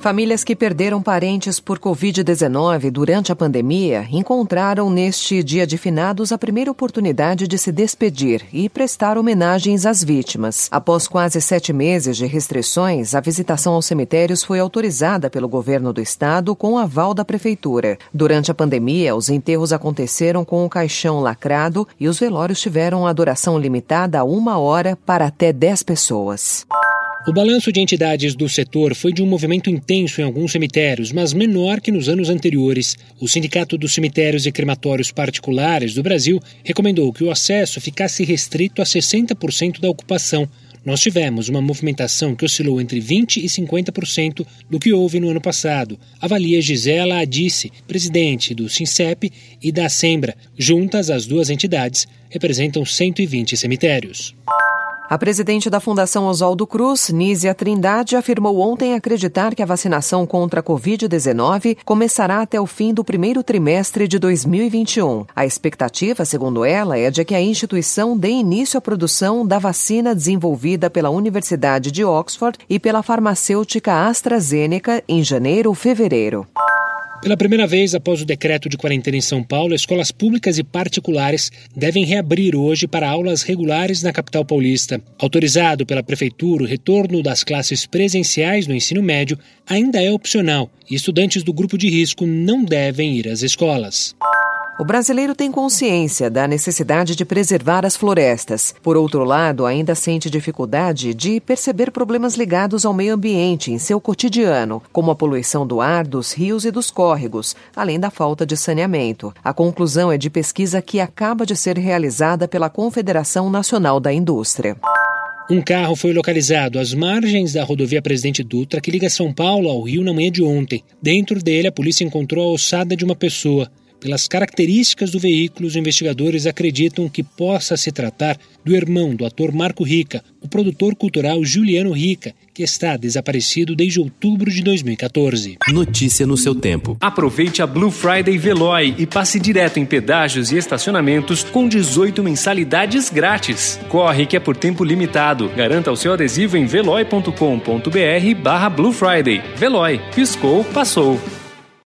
Famílias que perderam parentes por Covid-19 durante a pandemia encontraram neste dia de finados a primeira oportunidade de se despedir e prestar homenagens às vítimas. Após quase sete meses de restrições, a visitação aos cemitérios foi autorizada pelo governo do estado com aval da prefeitura. Durante a pandemia, os enterros aconteceram com o caixão lacrado e os velórios tiveram a duração limitada a uma hora para até dez pessoas. O balanço de entidades do setor foi de um movimento intenso em alguns cemitérios, mas menor que nos anos anteriores. O Sindicato dos Cemitérios e Crematórios Particulares do Brasil recomendou que o acesso ficasse restrito a 60% da ocupação. Nós tivemos uma movimentação que oscilou entre 20% e 50% do que houve no ano passado, avalia Gisela Adice, presidente do SINCEP e da Assembra. Juntas, as duas entidades representam 120 cemitérios. A presidente da Fundação Oswaldo Cruz, Nízia Trindade, afirmou ontem acreditar que a vacinação contra a Covid-19 começará até o fim do primeiro trimestre de 2021. A expectativa, segundo ela, é de que a instituição dê início à produção da vacina desenvolvida pela Universidade de Oxford e pela farmacêutica AstraZeneca em janeiro ou fevereiro. Pela primeira vez após o decreto de quarentena em São Paulo, escolas públicas e particulares devem reabrir hoje para aulas regulares na capital paulista. Autorizado pela Prefeitura, o retorno das classes presenciais no ensino médio ainda é opcional e estudantes do grupo de risco não devem ir às escolas. O brasileiro tem consciência da necessidade de preservar as florestas. Por outro lado, ainda sente dificuldade de perceber problemas ligados ao meio ambiente em seu cotidiano, como a poluição do ar, dos rios e dos córregos, além da falta de saneamento. A conclusão é de pesquisa que acaba de ser realizada pela Confederação Nacional da Indústria. Um carro foi localizado às margens da rodovia Presidente Dutra, que liga São Paulo ao Rio na manhã de ontem. Dentro dele, a polícia encontrou a ossada de uma pessoa. Pelas características do veículo, os investigadores acreditam que possa se tratar do irmão do ator Marco Rica, o produtor cultural Juliano Rica, que está desaparecido desde outubro de 2014. Notícia no seu tempo. Aproveite a Blue Friday Veloy e passe direto em pedágios e estacionamentos com 18 mensalidades grátis. Corre que é por tempo limitado. Garanta o seu adesivo em veloy.com.br barra Blue Friday. Veloy. Piscou, passou.